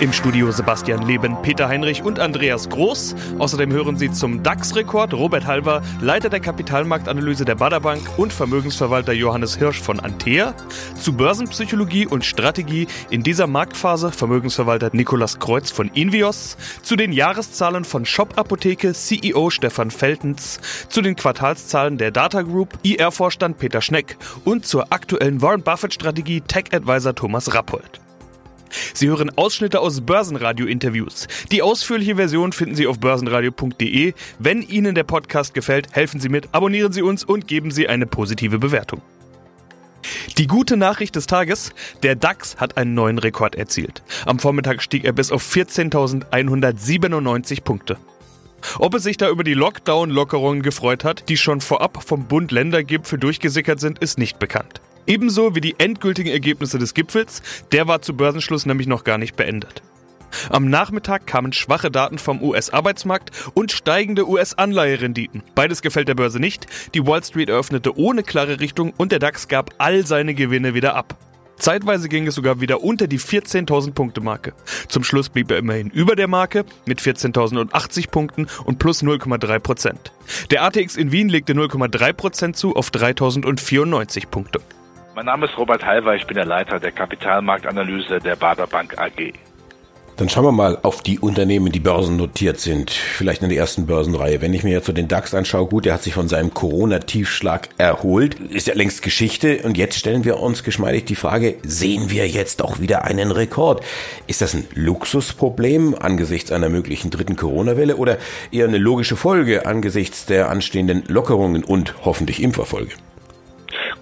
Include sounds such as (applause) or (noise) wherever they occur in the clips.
Im Studio Sebastian Leben, Peter Heinrich und Andreas Groß. Außerdem hören Sie zum DAX-Rekord Robert Halber, Leiter der Kapitalmarktanalyse der Baderbank und Vermögensverwalter Johannes Hirsch von Antea. Zu Börsenpsychologie und Strategie in dieser Marktphase Vermögensverwalter Nikolas Kreuz von Invios. Zu den Jahreszahlen von Shop Apotheke CEO Stefan Feltens. Zu den Quartalszahlen der Data Group IR-Vorstand Peter Schneck. Und zur aktuellen Warren Buffett-Strategie Tech Advisor Thomas Rappold. Sie hören Ausschnitte aus Börsenradio-Interviews. Die ausführliche Version finden Sie auf börsenradio.de. Wenn Ihnen der Podcast gefällt, helfen Sie mit, abonnieren Sie uns und geben Sie eine positive Bewertung. Die gute Nachricht des Tages, der DAX hat einen neuen Rekord erzielt. Am Vormittag stieg er bis auf 14.197 Punkte. Ob es sich da über die Lockdown-Lockerungen gefreut hat, die schon vorab vom Bund-Länder-Gipfel durchgesickert sind, ist nicht bekannt. Ebenso wie die endgültigen Ergebnisse des Gipfels, der war zu Börsenschluss nämlich noch gar nicht beendet. Am Nachmittag kamen schwache Daten vom US-Arbeitsmarkt und steigende US-Anleiherenditen. Beides gefällt der Börse nicht. Die Wall Street eröffnete ohne klare Richtung und der DAX gab all seine Gewinne wieder ab. Zeitweise ging es sogar wieder unter die 14.000 Punkte Marke. Zum Schluss blieb er immerhin über der Marke mit 14.080 Punkten und plus 0,3 Prozent. Der ATX in Wien legte 0,3 Prozent zu auf 3.094 Punkte. Mein Name ist Robert Halver, ich bin der Leiter der Kapitalmarktanalyse der Bader Bank AG. Dann schauen wir mal auf die Unternehmen, die börsennotiert sind. Vielleicht in der ersten Börsenreihe. Wenn ich mir jetzt so den DAX anschaue, gut, der hat sich von seinem Corona-Tiefschlag erholt. Ist ja längst Geschichte. Und jetzt stellen wir uns geschmeidig die Frage, sehen wir jetzt auch wieder einen Rekord? Ist das ein Luxusproblem angesichts einer möglichen dritten Corona-Welle oder eher eine logische Folge angesichts der anstehenden Lockerungen und hoffentlich Impferfolge?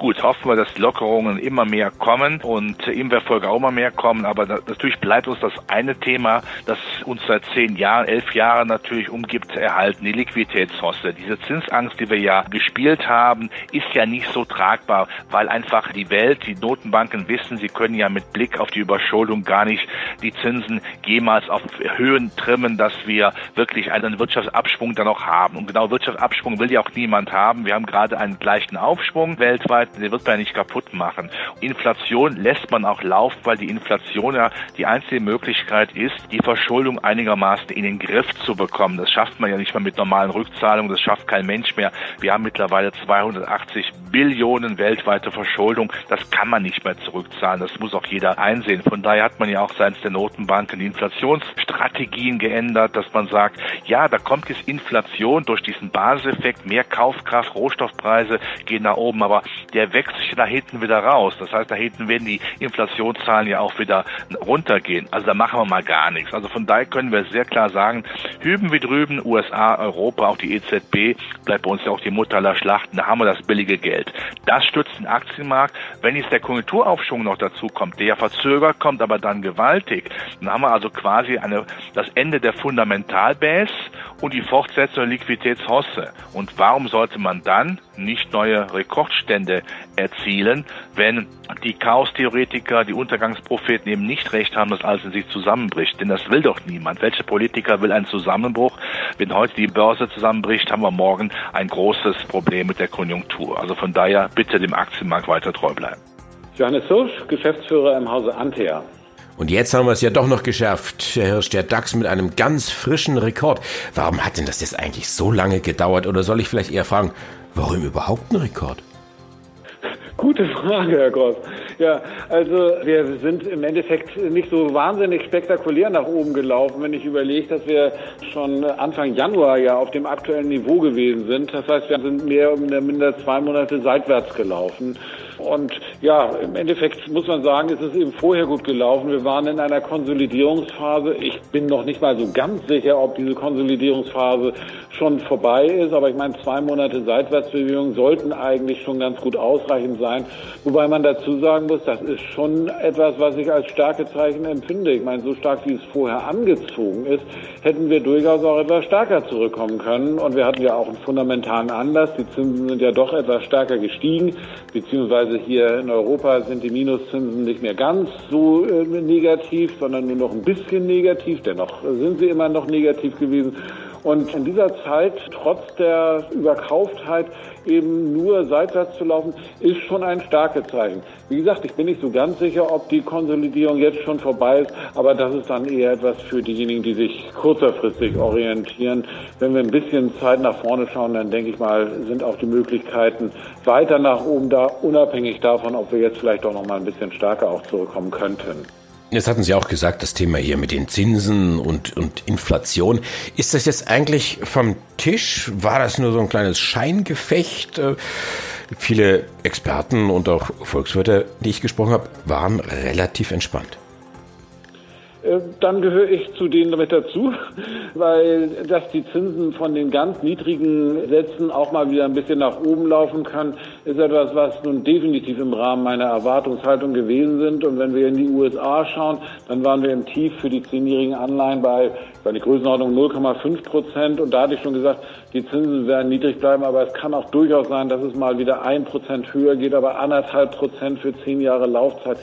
Gut, hoffen wir, dass Lockerungen immer mehr kommen und Impferfolge auch immer mehr kommen. Aber natürlich bleibt uns das eine Thema, das uns seit zehn Jahren, elf Jahren natürlich umgibt, erhalten, die Liquiditätshoste. Diese Zinsangst, die wir ja gespielt haben, ist ja nicht so tragbar, weil einfach die Welt, die Notenbanken wissen, sie können ja mit Blick auf die Überschuldung gar nicht die Zinsen jemals auf Höhen trimmen, dass wir wirklich einen Wirtschaftsabschwung dann noch haben. Und genau Wirtschaftsabschwung will ja auch niemand haben. Wir haben gerade einen gleichen Aufschwung weltweit der wird man nicht kaputt machen. Inflation lässt man auch laufen, weil die Inflation ja die einzige Möglichkeit ist, die Verschuldung einigermaßen in den Griff zu bekommen. Das schafft man ja nicht mehr mit normalen Rückzahlungen, das schafft kein Mensch mehr. Wir haben mittlerweile 280 Billionen weltweite Verschuldung. Das kann man nicht mehr zurückzahlen. Das muss auch jeder einsehen. Von daher hat man ja auch seitens der Notenbanken die Inflationsstrategien geändert, dass man sagt, ja, da kommt jetzt Inflation durch diesen Basiseffekt, mehr Kaufkraft, Rohstoffpreise gehen nach oben, aber der der wächst sich da hinten wieder raus. Das heißt, da hinten werden die Inflationszahlen ja auch wieder runtergehen. Also da machen wir mal gar nichts. Also von daher können wir sehr klar sagen, hüben wie drüben, USA, Europa, auch die EZB, bleibt bei uns ja auch die Mutter aller Schlachten, da haben wir das billige Geld. Das stützt den Aktienmarkt. Wenn jetzt der Konjunkturaufschwung noch dazu kommt, der ja verzögert kommt, aber dann gewaltig, dann haben wir also quasi eine, das Ende der Fundamentalbase und die Fortsetzung der Liquiditätshosse. Und warum sollte man dann nicht neue Rekordstände erzielen, wenn die Chaos-Theoretiker, die Untergangspropheten eben nicht recht haben, dass alles in sich zusammenbricht. Denn das will doch niemand. Welcher Politiker will einen Zusammenbruch? Wenn heute die Börse zusammenbricht, haben wir morgen ein großes Problem mit der Konjunktur. Also von daher bitte dem Aktienmarkt weiter treu bleiben. Johannes Hirsch, Geschäftsführer im Hause Antea. Und jetzt haben wir es ja doch noch geschafft, Herr Hirsch, der DAX mit einem ganz frischen Rekord. Warum hat denn das jetzt eigentlich so lange gedauert? Oder soll ich vielleicht eher fragen, warum überhaupt ein Rekord? Gute Frage, Herr Gross. Ja, also wir sind im Endeffekt nicht so wahnsinnig spektakulär nach oben gelaufen, wenn ich überlege, dass wir schon Anfang Januar ja auf dem aktuellen Niveau gewesen sind. Das heißt, wir sind mehr oder minder zwei Monate seitwärts gelaufen. Und ja, im Endeffekt muss man sagen, es ist eben vorher gut gelaufen. Wir waren in einer Konsolidierungsphase. Ich bin noch nicht mal so ganz sicher, ob diese Konsolidierungsphase schon vorbei ist. Aber ich meine, zwei Monate Seitwärtsbewegung sollten eigentlich schon ganz gut ausreichend sein. Wobei man dazu sagen muss, das ist schon etwas, was ich als Stärkezeichen empfinde. Ich meine, so stark wie es vorher angezogen ist, hätten wir durchaus auch etwas stärker zurückkommen können. Und wir hatten ja auch einen fundamentalen Anlass. Die Zinsen sind ja doch etwas stärker gestiegen, beziehungsweise also hier in Europa sind die Minuszinsen nicht mehr ganz so äh, negativ, sondern nur noch ein bisschen negativ. Dennoch sind sie immer noch negativ gewesen. Und in dieser Zeit, trotz der Überkauftheit, eben nur seitwärts zu laufen, ist schon ein starkes Zeichen. Wie gesagt, ich bin nicht so ganz sicher, ob die Konsolidierung jetzt schon vorbei ist, aber das ist dann eher etwas für diejenigen, die sich kurzerfristig orientieren. Wenn wir ein bisschen Zeit nach vorne schauen, dann denke ich mal, sind auch die Möglichkeiten weiter nach oben da, unabhängig davon, ob wir jetzt vielleicht auch noch mal ein bisschen stärker auch zurückkommen könnten. Jetzt hatten Sie auch gesagt, das Thema hier mit den Zinsen und, und Inflation. Ist das jetzt eigentlich vom Tisch? War das nur so ein kleines Scheingefecht? Äh, viele Experten und auch Volkswirte, die ich gesprochen habe, waren relativ entspannt. Äh, dann gehöre ich zu denen damit dazu, (laughs) weil dass die Zinsen von den ganz niedrigen Sätzen auch mal wieder ein bisschen nach oben laufen kann, ist etwas, was nun definitiv im Rahmen meiner Erwartungshaltung gewesen sind. Und wenn wir in die USA schauen, dann waren wir im Tief für die zehnjährigen Anleihen bei, bei der Größenordnung 0,5 Prozent. Und da hatte ich schon gesagt, die Zinsen werden niedrig bleiben, aber es kann auch durchaus sein, dass es mal wieder ein Prozent höher geht, aber anderthalb Prozent für zehn Jahre Laufzeit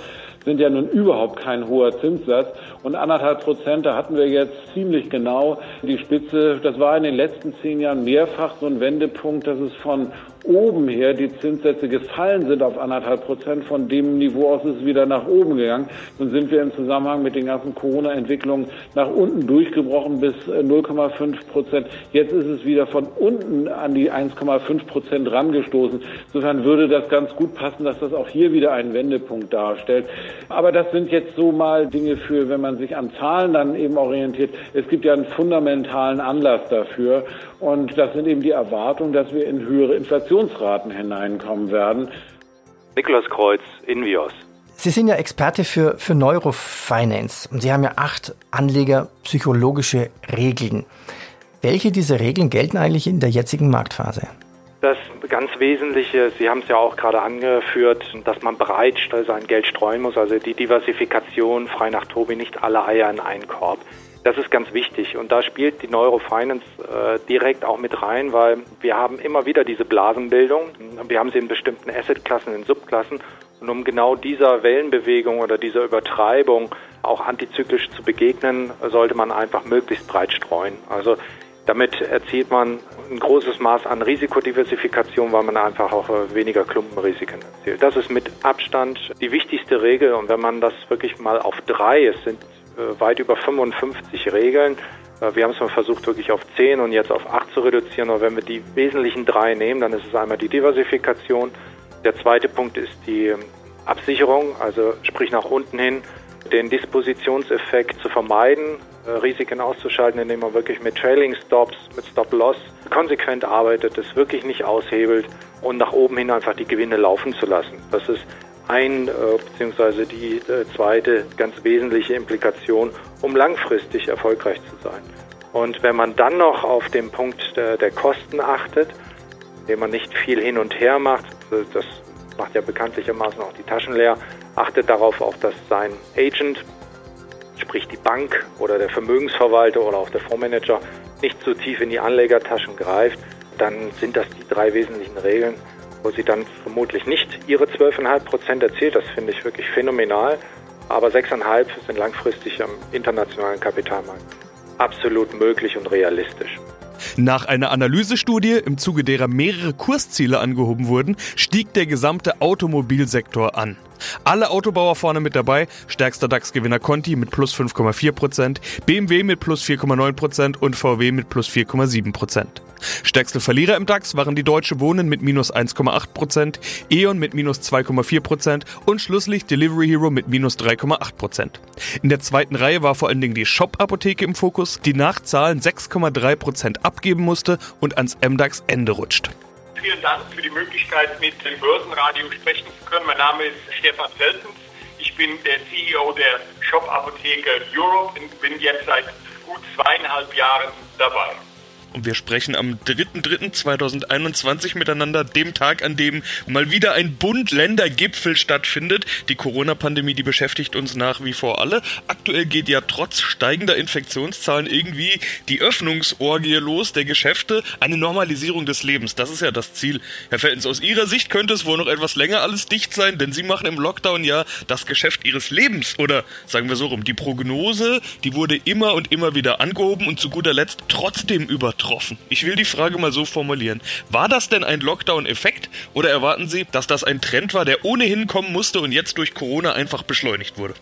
sind ja nun überhaupt kein hoher Zinssatz. Und anderthalb Prozent, da hatten wir jetzt ziemlich genau die Spitze. Das war in den letzten zehn Jahren mehrfach so ein Wendepunkt, dass es von oben her die Zinssätze gefallen sind auf anderthalb Prozent. Von dem Niveau aus ist es wieder nach oben gegangen. Nun sind wir im Zusammenhang mit den ganzen Corona-Entwicklungen nach unten durchgebrochen bis 0,5 äh, Prozent. Jetzt ist es wieder von unten an die 1,5 Prozent rangestoßen. Insofern würde das ganz gut passen, dass das auch hier wieder einen Wendepunkt darstellt. Aber das sind jetzt so mal Dinge für, wenn man sich an Zahlen dann eben orientiert. Es gibt ja einen fundamentalen Anlass dafür. Und das sind eben die Erwartungen, dass wir in höhere Inflationsraten hineinkommen werden. Nikolaus Kreuz, Invios. Sie sind ja Experte für, für Neurofinance und Sie haben ja acht anlegerpsychologische Regeln. Welche dieser Regeln gelten eigentlich in der jetzigen Marktphase? Das ganz Wesentliche, Sie haben es ja auch gerade angeführt, dass man breit sein Geld streuen muss, also die Diversifikation, frei nach Tobi, nicht alle Eier in einen Korb. Das ist ganz wichtig und da spielt die Neurofinance äh, direkt auch mit rein, weil wir haben immer wieder diese Blasenbildung. Wir haben sie in bestimmten Assetklassen, in Subklassen und um genau dieser Wellenbewegung oder dieser Übertreibung auch antizyklisch zu begegnen, sollte man einfach möglichst breit streuen. Also damit erzielt man ein großes Maß an Risikodiversifikation, weil man einfach auch äh, weniger Klumpenrisiken erzielt. Das ist mit Abstand die wichtigste Regel. Und wenn man das wirklich mal auf drei, es sind weit über 55 Regeln. Äh, wir haben es mal versucht, wirklich auf 10 und jetzt auf 8 zu reduzieren. Aber wenn wir die wesentlichen drei nehmen, dann ist es einmal die Diversifikation. Der zweite Punkt ist die Absicherung, also sprich nach unten hin, den Dispositionseffekt zu vermeiden, äh, Risiken auszuschalten, indem man wirklich mit Trailing Stops, mit Stop Loss konsequent arbeitet, das wirklich nicht aushebelt und nach oben hin einfach die Gewinne laufen zu lassen. Das ist ein, äh, beziehungsweise die äh, zweite ganz wesentliche Implikation, um langfristig erfolgreich zu sein. Und wenn man dann noch auf den Punkt der, der Kosten achtet, indem man nicht viel hin und her macht, das macht ja bekanntlichermaßen auch die Taschen leer, achtet darauf auch, dass sein Agent, sprich die Bank oder der Vermögensverwalter oder auch der Fondsmanager, nicht zu tief in die Anlegertaschen greift, dann sind das die drei wesentlichen Regeln, wo sie dann vermutlich nicht ihre 12,5 Prozent erzielt. Das finde ich wirklich phänomenal. Aber 6,5 sind langfristig am internationalen Kapitalmarkt absolut möglich und realistisch. Nach einer Analysestudie, im Zuge derer mehrere Kursziele angehoben wurden, stieg der gesamte Automobilsektor an. Alle Autobauer vorne mit dabei, stärkster DAX-Gewinner Conti mit plus 5,4%, BMW mit plus 4,9% und VW mit plus 4,7%. Stärkste Verlierer im DAX waren die Deutsche Wohnen mit minus 1,8%, E.ON mit minus 2,4% und schlusslich Delivery Hero mit minus 3,8%. In der zweiten Reihe war vor allen Dingen die Shop-Apotheke im Fokus, die nach Zahlen 6,3% abgeben musste und ans MDAX Ende rutscht. Vielen Dank für die Möglichkeit, mit dem Börsenradio sprechen zu können. Mein Name ist Stefan Feltens. Ich bin der CEO der Shop Apotheke Europe und bin jetzt seit gut zweieinhalb Jahren dabei. Und wir sprechen am 3.3.2021 miteinander, dem Tag, an dem mal wieder ein Bund-Länder-Gipfel stattfindet. Die Corona-Pandemie, die beschäftigt uns nach wie vor alle. Aktuell geht ja trotz steigender Infektionszahlen irgendwie die Öffnungsorgie los der Geschäfte. Eine Normalisierung des Lebens, das ist ja das Ziel. Herr Feltens, aus Ihrer Sicht könnte es wohl noch etwas länger alles dicht sein, denn Sie machen im Lockdown ja das Geschäft Ihres Lebens. Oder sagen wir so rum, die Prognose, die wurde immer und immer wieder angehoben und zu guter Letzt trotzdem übertroffen. Ich will die Frage mal so formulieren. War das denn ein Lockdown-Effekt oder erwarten Sie, dass das ein Trend war, der ohnehin kommen musste und jetzt durch Corona einfach beschleunigt wurde?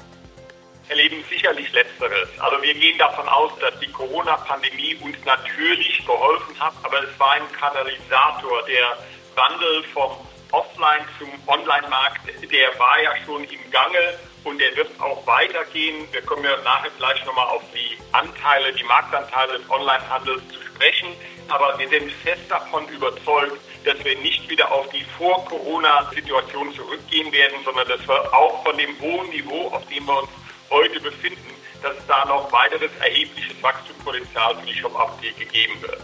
erleben sicherlich Letzteres. Also wir gehen davon aus, dass die Corona-Pandemie uns natürlich geholfen hat, aber es war ein Katalysator. Der Wandel vom Offline zum Online-Markt, der war ja schon im Gange und der wird auch weitergehen. Wir kommen ja nachher gleich nochmal auf die Anteile, die Marktanteile des Onlinehandels zu sprechen. Aber wir sind fest davon überzeugt, dass wir nicht wieder auf die Vor-Corona-Situation zurückgehen werden, sondern dass wir auch von dem hohen Niveau, auf dem wir uns heute befinden, dass da noch weiteres erhebliches Wachstumspotenzial für die Shop-Apotheke geben wird.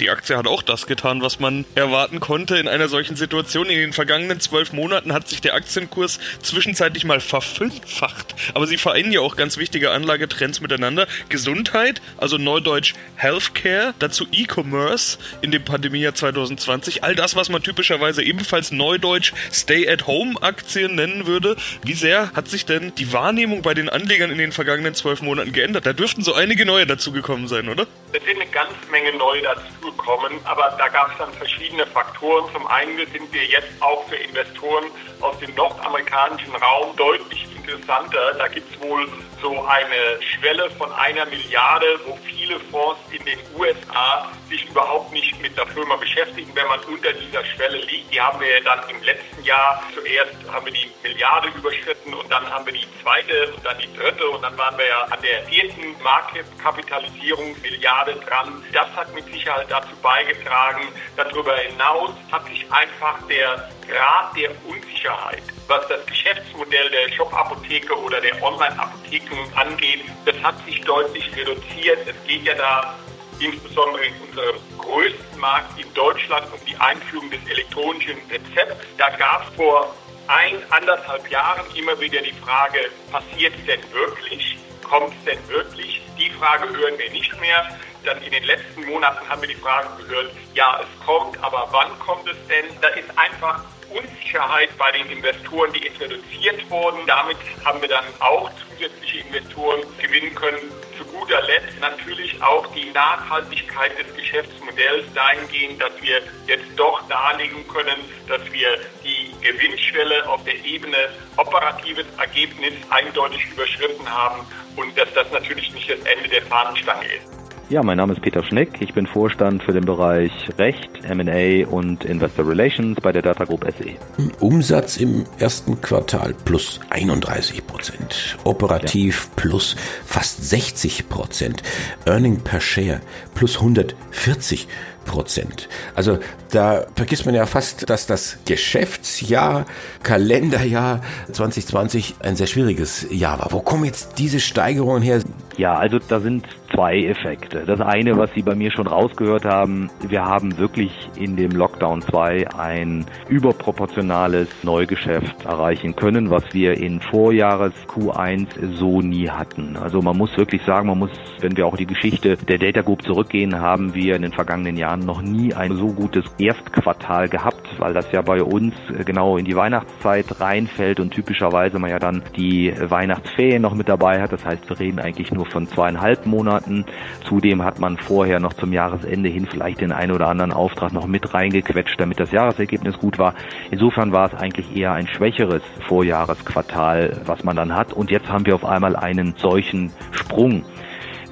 Die Aktie hat auch das getan, was man erwarten konnte in einer solchen Situation. In den vergangenen zwölf Monaten hat sich der Aktienkurs zwischenzeitlich mal verfünffacht. Aber sie vereinen ja auch ganz wichtige Anlagetrends miteinander. Gesundheit, also neudeutsch Healthcare, dazu E-Commerce in dem Pandemiejahr 2020. All das, was man typischerweise ebenfalls neudeutsch Stay-at-Home-Aktien nennen würde. Wie sehr hat sich denn die Wahrnehmung bei den Anlegern in den vergangenen zwölf Monaten geändert? Da dürften so einige neue dazugekommen sein, oder? Es sind eine ganze Menge neue dazugekommen, aber da gab es dann verschiedene Faktoren. Zum einen sind wir jetzt auch für Investoren aus dem nordamerikanischen Raum deutlich interessanter. Da gibt es wohl so eine Schwelle von einer Milliarde, wo viele Fonds in den USA sich überhaupt nicht mit der Firma beschäftigen, wenn man unter dieser Schwelle liegt. Die haben wir dann im letzten Jahr zuerst haben wir die Milliarde überschritten und dann haben wir die zweite und dann die dritte und dann waren wir ja an der vierten Marktkapitalisierung Milliarde dran. Das hat mit Sicherheit dazu beigetragen. Darüber hinaus hat sich einfach der Grad der Unsicherheit, was das Geschäftsmodell der Shop-Apotheke oder der Online-Apotheken angeht, das hat sich deutlich reduziert. Es geht ja da insbesondere in unserem größten Markt in Deutschland um die Einführung des elektronischen Rezepts. Da gab es vor ein, anderthalb Jahren immer wieder die Frage, passiert es denn wirklich? Kommt es denn wirklich? Die Frage hören wir nicht mehr. Dann in den letzten Monaten haben wir die Frage gehört, ja, es kommt, aber wann kommt es denn? Da ist einfach Unsicherheit bei den Investoren, die ist reduziert worden. Damit haben wir dann auch zusätzliche Investoren gewinnen können. Zu guter Letzt natürlich auch die Nachhaltigkeit des Geschäftsmodells dahingehend, dass wir jetzt doch darlegen können, dass wir die Gewinnschwelle auf der Ebene operatives Ergebnis eindeutig überschritten haben und dass das natürlich nicht das Ende der Fahnenstange ist. Ja, mein Name ist Peter Schneck. Ich bin Vorstand für den Bereich Recht, M&A und Investor Relations bei der Data Group SE. Umsatz im ersten Quartal plus 31 Prozent. Operativ ja. plus fast 60 Prozent. Earning per Share plus 140 Prozent. Also da vergisst man ja fast, dass das Geschäftsjahr, Kalenderjahr 2020 ein sehr schwieriges Jahr war. Wo kommen jetzt diese Steigerungen her? Ja, also da sind zwei Effekte. Das eine, was Sie bei mir schon rausgehört haben, wir haben wirklich in dem Lockdown 2 ein überproportionales Neugeschäft erreichen können, was wir in Vorjahres Q1 so nie hatten. Also man muss wirklich sagen, man muss, wenn wir auch die Geschichte der Data Group zurückgehen, haben wir in den vergangenen Jahren noch nie ein so gutes Erstquartal gehabt, weil das ja bei uns genau in die Weihnachtszeit reinfällt und typischerweise man ja dann die Weihnachtsferien noch mit dabei hat. Das heißt, wir reden eigentlich nur von zweieinhalb Monaten. Zudem hat man vorher noch zum Jahresende hin vielleicht den einen oder anderen Auftrag noch mit reingequetscht, damit das Jahresergebnis gut war. Insofern war es eigentlich eher ein schwächeres Vorjahresquartal, was man dann hat. Und jetzt haben wir auf einmal einen solchen Sprung.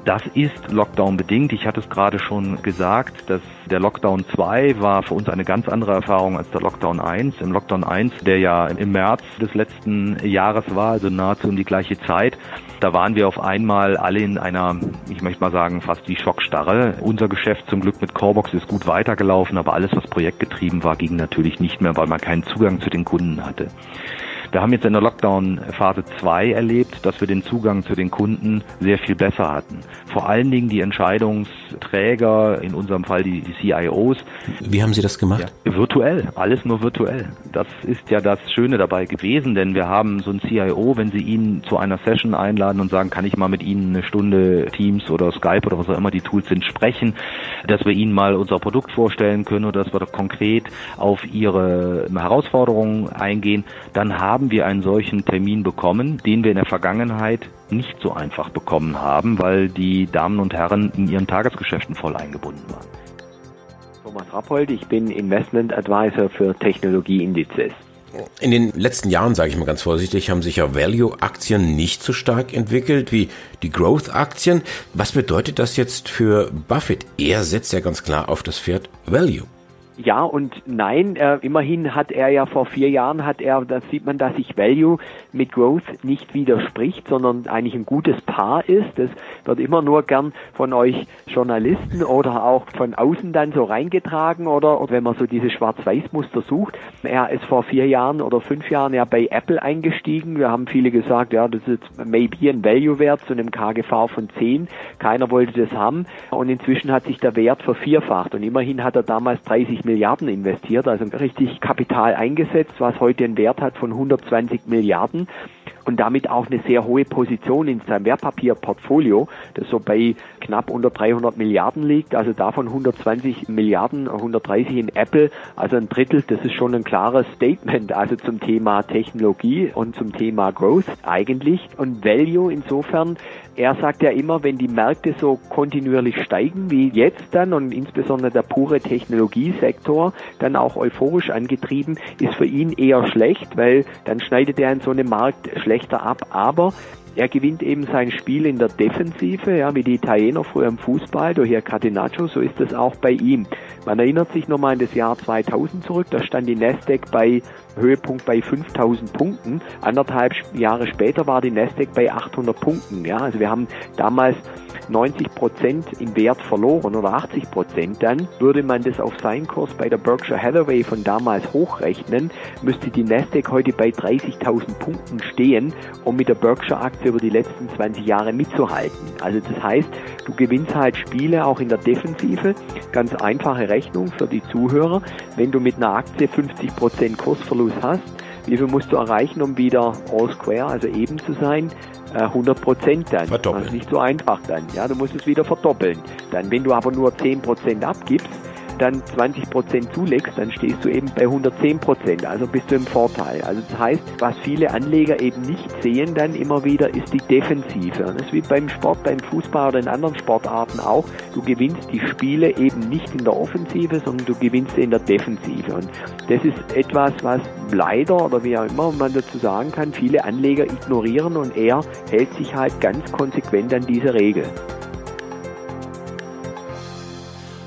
Das ist Lockdown bedingt. Ich hatte es gerade schon gesagt, dass der Lockdown 2 war für uns eine ganz andere Erfahrung als der Lockdown 1. Im Lockdown 1, der ja im März des letzten Jahres war, also nahezu um die gleiche Zeit, da waren wir auf einmal alle in einer, ich möchte mal sagen, fast wie Schockstarre. Unser Geschäft zum Glück mit Corebox ist gut weitergelaufen, aber alles, was projektgetrieben war, ging natürlich nicht mehr, weil man keinen Zugang zu den Kunden hatte. Wir haben jetzt in der Lockdown-Phase 2 erlebt, dass wir den Zugang zu den Kunden sehr viel besser hatten. Vor allen Dingen die Entscheidungsträger, in unserem Fall die, CIOs. Wie haben Sie das gemacht? Ja, virtuell, alles nur virtuell. Das ist ja das Schöne dabei gewesen, denn wir haben so ein CIO, wenn Sie ihn zu einer Session einladen und sagen, kann ich mal mit Ihnen eine Stunde Teams oder Skype oder was auch immer die Tools sind sprechen, dass wir Ihnen mal unser Produkt vorstellen können oder dass wir konkret auf Ihre Herausforderungen eingehen, dann haben wir einen solchen Termin bekommen, den wir in der Vergangenheit nicht so einfach bekommen haben, weil die Damen und Herren in ihren Tagesgeschäften voll eingebunden waren. Thomas Rappold, ich bin Investment Advisor für Technologieindizes. In den letzten Jahren, sage ich mal ganz vorsichtig, haben sich ja Value-Aktien nicht so stark entwickelt wie die Growth-Aktien. Was bedeutet das jetzt für Buffett? Er setzt ja ganz klar auf das Pferd Value. Ja und nein. Äh, immerhin hat er ja vor vier Jahren hat er, da sieht man, dass sich Value mit Growth nicht widerspricht, sondern eigentlich ein gutes Paar ist. Das wird immer nur gern von euch Journalisten oder auch von außen dann so reingetragen oder, oder wenn man so diese Schwarz-Weiß-Muster sucht. Er ist vor vier Jahren oder fünf Jahren ja bei Apple eingestiegen. Wir haben viele gesagt, ja, das ist maybe ein Value-Wert zu einem KGV von 10. Keiner wollte das haben. Und inzwischen hat sich der Wert vervierfacht und immerhin hat er damals 30 Milliarden investiert, also richtig Kapital eingesetzt, was heute einen Wert hat von 120 Milliarden und damit auch eine sehr hohe Position in seinem Wertpapierportfolio, das so bei knapp unter 300 Milliarden liegt, also davon 120 Milliarden, 130 in Apple, also ein Drittel, das ist schon ein klares Statement, also zum Thema Technologie und zum Thema Growth eigentlich und Value insofern. Er sagt ja immer, wenn die Märkte so kontinuierlich steigen wie jetzt dann und insbesondere der pure Technologiesektor dann auch euphorisch angetrieben, ist für ihn eher schlecht, weil dann schneidet er in so einem Markt schlechter ab. Aber er gewinnt eben sein Spiel in der Defensive, ja, wie die Italiener früher im Fußball, durch ihr Catenaccio, so ist es auch bei ihm. Man erinnert sich nochmal an das Jahr 2000 zurück, da stand die Nasdaq bei Höhepunkt bei 5000 Punkten. Anderthalb Jahre später war die Nasdaq bei 800 Punkten. Ja, also wir haben damals 90 Prozent im Wert verloren oder 80 Prozent. Dann würde man das auf seinen Kurs bei der Berkshire Hathaway von damals hochrechnen, müsste die Nasdaq heute bei 30.000 Punkten stehen, um mit der Berkshire Aktie über die letzten 20 Jahre mitzuhalten. Also das heißt, du gewinnst halt Spiele auch in der Defensive. Ganz einfache Rechnung für die Zuhörer. Wenn du mit einer Aktie 50 Prozent Kursverlust hast, wie viel musst du erreichen, um wieder all square, also eben zu sein? 100 äh, Prozent dann. Verdoppeln. Das ist nicht so einfach dann. Ja, du musst es wieder verdoppeln. Dann, wenn du aber nur 10 Prozent abgibst, dann 20 Prozent zulegst, dann stehst du eben bei 110 Prozent, also bist du im Vorteil. Also das heißt, was viele Anleger eben nicht sehen dann immer wieder, ist die Defensive. Und das ist wie beim Sport, beim Fußball oder in anderen Sportarten auch. Du gewinnst die Spiele eben nicht in der Offensive, sondern du gewinnst sie in der Defensive. Und das ist etwas, was leider oder wie auch immer man dazu sagen kann, viele Anleger ignorieren und er hält sich halt ganz konsequent an diese Regel.